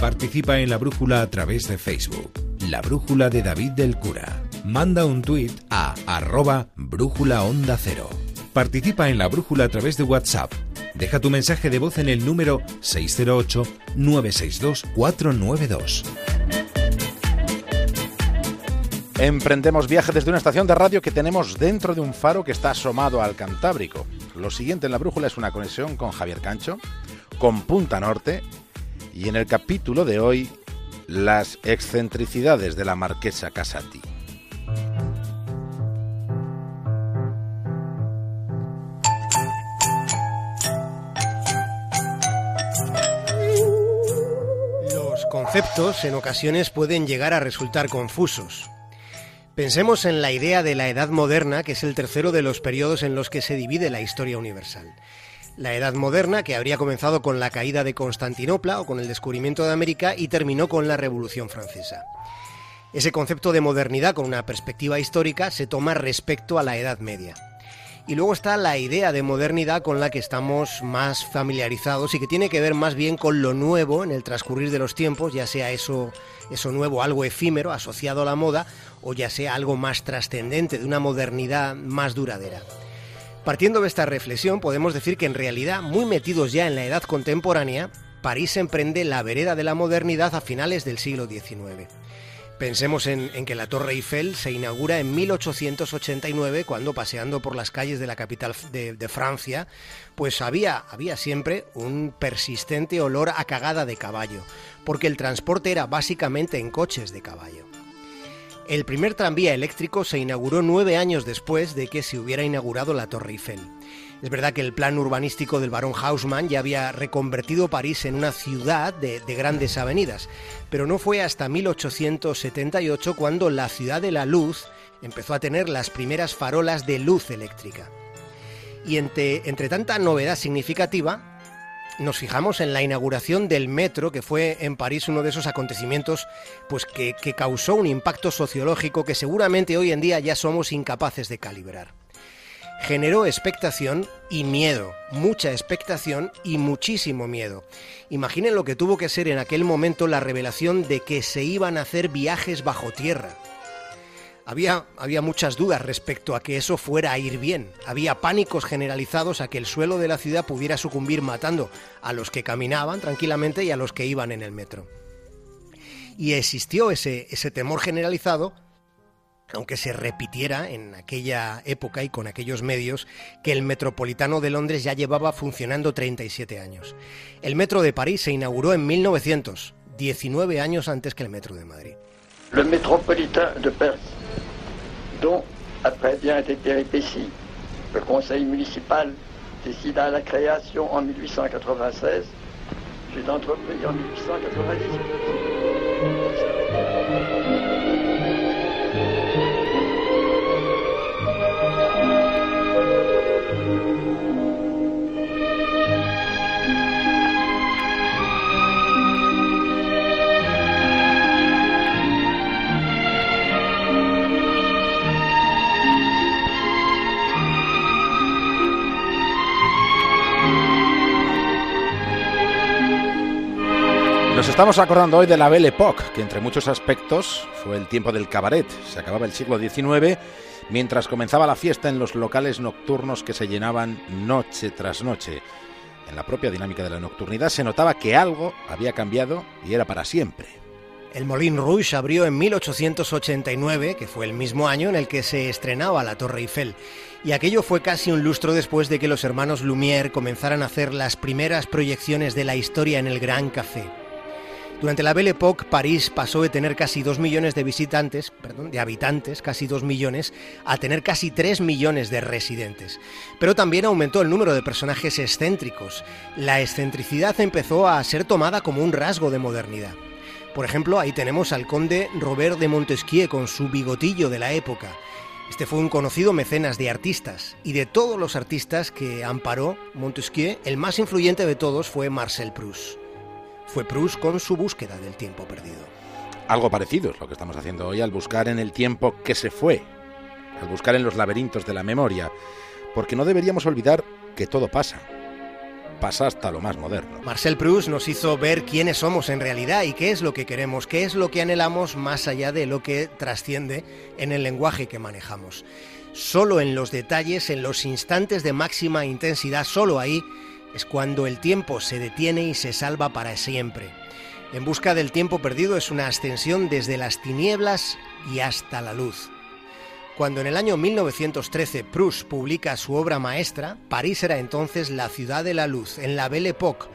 Participa en la brújula a través de Facebook. La brújula de David del Cura. Manda un tuit a arroba brújula cero. Participa en la brújula a través de WhatsApp. Deja tu mensaje de voz en el número 608-962-492. Emprendemos viaje desde una estación de radio que tenemos dentro de un faro que está asomado al Cantábrico. Lo siguiente en la brújula es una conexión con Javier Cancho, con Punta Norte y en el capítulo de hoy las excentricidades de la marquesa Casati. Los conceptos en ocasiones pueden llegar a resultar confusos. Pensemos en la idea de la Edad Moderna, que es el tercero de los periodos en los que se divide la historia universal. La Edad Moderna, que habría comenzado con la caída de Constantinopla o con el descubrimiento de América y terminó con la Revolución Francesa. Ese concepto de modernidad con una perspectiva histórica se toma respecto a la Edad Media. Y luego está la idea de modernidad con la que estamos más familiarizados y que tiene que ver más bien con lo nuevo en el transcurrir de los tiempos, ya sea eso, eso nuevo, algo efímero asociado a la moda, o ya sea algo más trascendente, de una modernidad más duradera. Partiendo de esta reflexión, podemos decir que en realidad, muy metidos ya en la edad contemporánea, París emprende la vereda de la modernidad a finales del siglo XIX. Pensemos en, que la Torre Eiffel se inaugura en 1889, cuando paseando por las calles de la capital de, de, Francia, pues había, había siempre un persistente olor a cagada de caballo, porque el transporte era básicamente en coches de caballo. El primer tranvía eléctrico se inauguró nueve años después de que se hubiera inaugurado la Torre Eiffel. Es verdad que el plan urbanístico del barón Haussmann ya había reconvertido París en una ciudad de, de, grandes avenidas, pero no fue hasta 1878 cuando la ciudad de la luz empezó a tener las primeras farolas de luz eléctrica. Y entre, entre tanta novedad significativa, nos fijamos en la inauguración del metro, que fue en París uno de esos acontecimientos pues, que, que causó un impacto sociológico que seguramente hoy en día ya somos incapaces de calibrar generó expectación y miedo, mucha expectación y muchísimo miedo. Imaginen lo que tuvo que ser en aquel momento la revelación de que se iban a hacer viajes bajo tierra. Había, había, muchas dudas respecto a que eso fuera a ir bien. Había pánicos generalizados a que el suelo de la ciudad pudiera sucumbir matando a los que caminaban tranquilamente y a los que iban en el metro. Y existió ese, ese temor generalizado aunque se repitiera en aquella época y con aquellos medios que el Metropolitano de Londres ya llevaba funcionando 37 años. El Metro de París se inauguró en 1900, 19 años antes que el Metro de Madrid. De dont, après bien des péripéties, le Conseil municipal décida la création en 1896, fut entrepris en 1898. Nos estamos acordando hoy de la Belle Époque, que entre muchos aspectos fue el tiempo del cabaret. Se acababa el siglo XIX mientras comenzaba la fiesta en los locales nocturnos que se llenaban noche tras noche. En la propia dinámica de la nocturnidad se notaba que algo había cambiado y era para siempre. El Moulin Rouge abrió en 1889, que fue el mismo año en el que se estrenaba la Torre Eiffel, y aquello fue casi un lustro después de que los hermanos Lumière comenzaran a hacer las primeras proyecciones de la historia en el Gran Café. Durante la Belle Époque, París pasó de tener casi 2 millones de visitantes, perdón, de habitantes, casi 2 millones, a tener casi 3 millones de residentes. Pero también aumentó el número de personajes excéntricos. La excentricidad empezó a ser tomada como un rasgo de modernidad. Por ejemplo, ahí tenemos al conde Robert de Montesquieu con su bigotillo de la época. Este fue un conocido mecenas de artistas, y de todos los artistas que amparó Montesquieu, el más influyente de todos fue Marcel Proust fue Proust con su búsqueda del tiempo perdido. Algo parecido es lo que estamos haciendo hoy al buscar en el tiempo que se fue, al buscar en los laberintos de la memoria, porque no deberíamos olvidar que todo pasa. pasa hasta lo más moderno. Marcel Proust nos hizo ver quiénes somos en realidad y qué es lo que queremos, qué es lo que anhelamos más allá de lo que trasciende en el lenguaje que manejamos. Solo en los detalles, en los instantes de máxima intensidad, solo ahí es cuando el tiempo se detiene y se salva para siempre. En busca del tiempo perdido es una ascensión desde las tinieblas y hasta la luz. Cuando en el año 1913 Proust publica su obra maestra, París era entonces la ciudad de la luz, en la Belle Époque,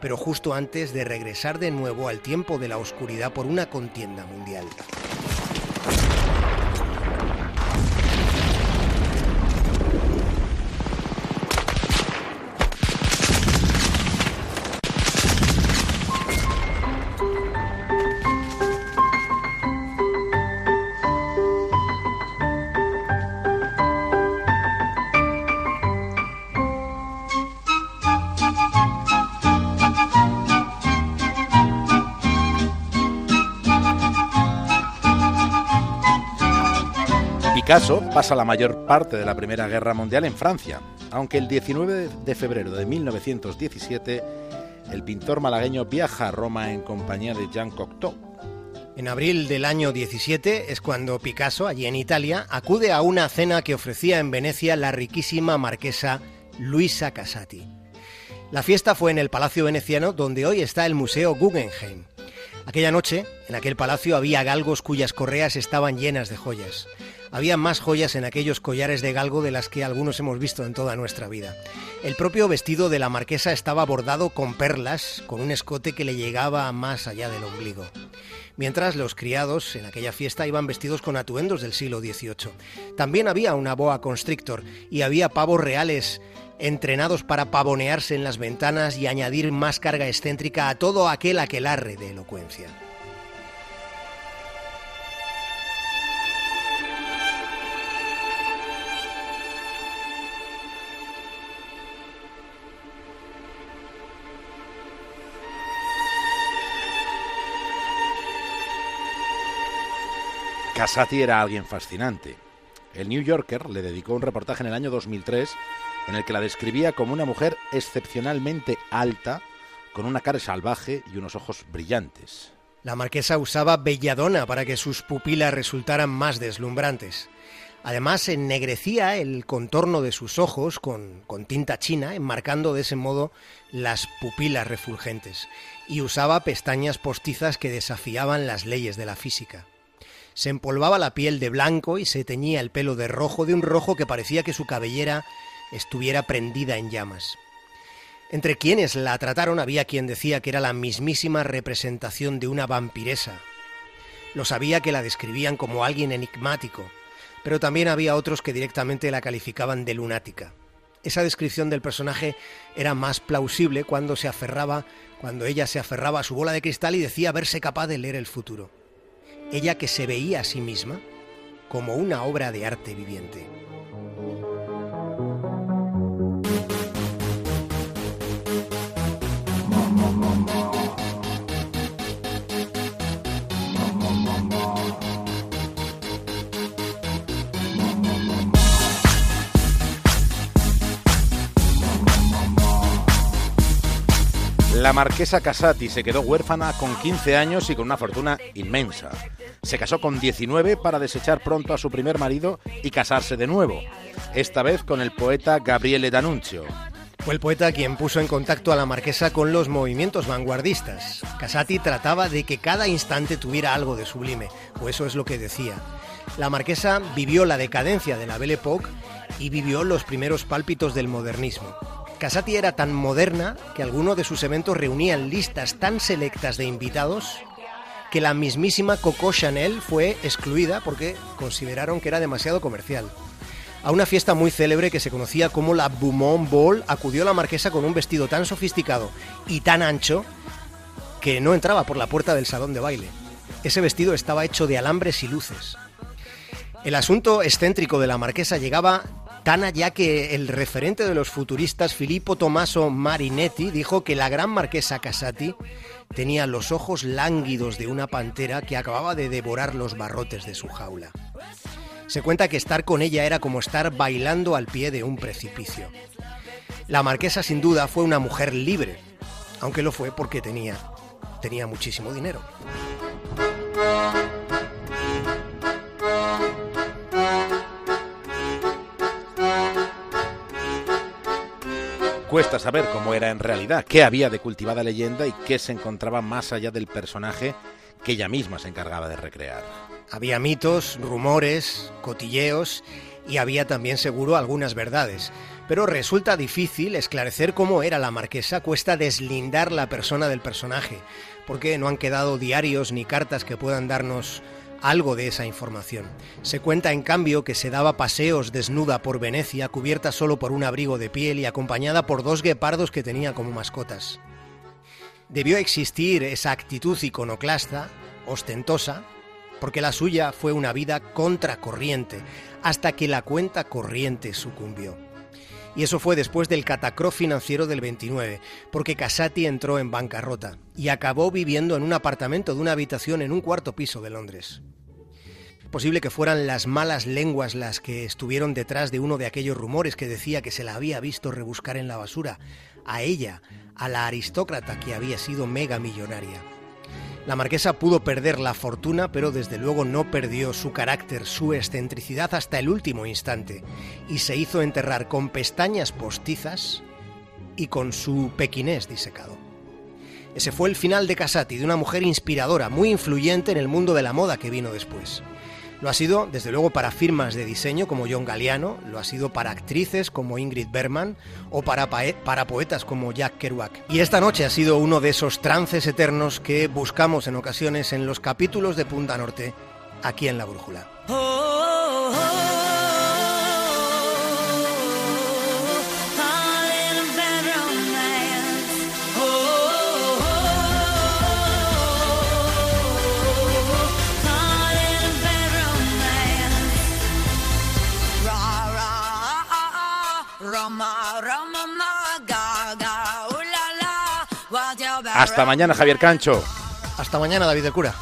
pero justo antes de regresar de nuevo al tiempo de la oscuridad por una contienda mundial. Picasso pasa la mayor parte de la Primera Guerra Mundial en Francia, aunque el 19 de febrero de 1917 el pintor malagueño viaja a Roma en compañía de Jean Cocteau. En abril del año 17 es cuando Picasso, allí en Italia, acude a una cena que ofrecía en Venecia la riquísima marquesa Luisa Casati. La fiesta fue en el Palacio Veneciano, donde hoy está el Museo Guggenheim. Aquella noche, en aquel palacio había galgos cuyas correas estaban llenas de joyas. Había más joyas en aquellos collares de galgo de las que algunos hemos visto en toda nuestra vida. El propio vestido de la marquesa estaba bordado con perlas, con un escote que le llegaba más allá del ombligo. Mientras los criados en aquella fiesta iban vestidos con atuendos del siglo XVIII. También había una boa constrictor y había pavos reales entrenados para pavonearse en las ventanas y añadir más carga excéntrica a todo aquel aquelarre de elocuencia. Casati era alguien fascinante. El New Yorker le dedicó un reportaje en el año 2003 en el que la describía como una mujer excepcionalmente alta, con una cara salvaje y unos ojos brillantes. La marquesa usaba belladona para que sus pupilas resultaran más deslumbrantes. Además, ennegrecía el contorno de sus ojos con, con, tinta china, enmarcando de ese modo las pupilas refulgentes, y usaba pestañas postizas que desafiaban las leyes de la física. Se empolvaba la piel de blanco y se teñía el pelo de rojo, de un rojo que parecía que su cabellera estuviera prendida en llamas. Entre quienes la trataron había quien decía que era la mismísima representación de una vampiresa. Lo sabía que la describían como alguien enigmático, pero también había otros que directamente la calificaban de lunática. Esa descripción del personaje era más plausible cuando se aferraba, cuando ella se aferraba a su bola de cristal y decía verse capaz de leer el futuro ella que se veía a sí misma como una obra de arte viviente. La marquesa Casati se quedó huérfana con 15 años y con una fortuna inmensa. Se casó con 19 para desechar pronto a su primer marido y casarse de nuevo, esta vez con el poeta Gabriele D'Annunzio. Fue el poeta quien puso en contacto a la marquesa con los movimientos vanguardistas. Casati trataba de que cada instante tuviera algo de sublime, o eso es lo que decía. La marquesa vivió la decadencia de la Belle Époque y vivió los primeros pálpitos del modernismo. Casati era tan moderna que algunos de sus eventos reunían listas tan selectas de invitados que la mismísima Coco Chanel fue excluida porque consideraron que era demasiado comercial. A una fiesta muy célebre que se conocía como la Beaumont Ball acudió la marquesa con un vestido tan sofisticado y tan ancho que no entraba por la puerta del salón de baile. Ese vestido estaba hecho de alambres y luces. El asunto excéntrico de la marquesa llegaba tan allá que el referente de los futuristas Filippo Tommaso Marinetti dijo que la gran marquesa Casati tenía los ojos lánguidos de una pantera que acababa de devorar los barrotes de su jaula. Se cuenta que estar con ella era como estar bailando al pie de un precipicio. La marquesa sin duda fue una mujer libre, aunque lo fue porque tenía, tenía muchísimo dinero. Cuesta saber cómo era en realidad, qué había de cultivada leyenda y qué se encontraba más allá del personaje que ella misma se encargaba de recrear. Había mitos, rumores, cotilleos y había también seguro algunas verdades. Pero resulta difícil esclarecer cómo era la marquesa, cuesta deslindar la persona del personaje, porque no han quedado diarios ni cartas que puedan darnos algo de esa información. Se cuenta en cambio que se daba paseos desnuda por Venecia, cubierta solo por un abrigo de piel y acompañada por dos guepardos que tenía como mascotas. Debió existir esa actitud iconoclasta, ostentosa, porque la suya fue una vida contracorriente, hasta que la cuenta corriente sucumbió. Y eso fue después del catacro financiero del 29, porque Casati entró en bancarrota y acabó viviendo en un apartamento de una habitación en un cuarto piso de Londres. Posible que fueran las malas lenguas las que estuvieron detrás de uno de aquellos rumores que decía que se la había visto rebuscar en la basura, a ella, a la aristócrata que había sido mega millonaria. La marquesa pudo perder la fortuna, pero desde luego no perdió su carácter, su excentricidad hasta el último instante, y se hizo enterrar con pestañas postizas y con su pequinés disecado. Ese fue el final de Casati, de una mujer inspiradora, muy influyente en el mundo de la moda que vino después. Lo ha sido, desde luego, para firmas de diseño como John Galliano, lo ha sido para actrices como Ingrid Bergman o para, para poetas como Jack Kerouac. Y esta noche ha sido uno de esos trances eternos que buscamos en ocasiones en los capítulos de Punta Norte, aquí en La Brújula. Hasta mañana, Javier Cancho. Hasta mañana, David del Cura.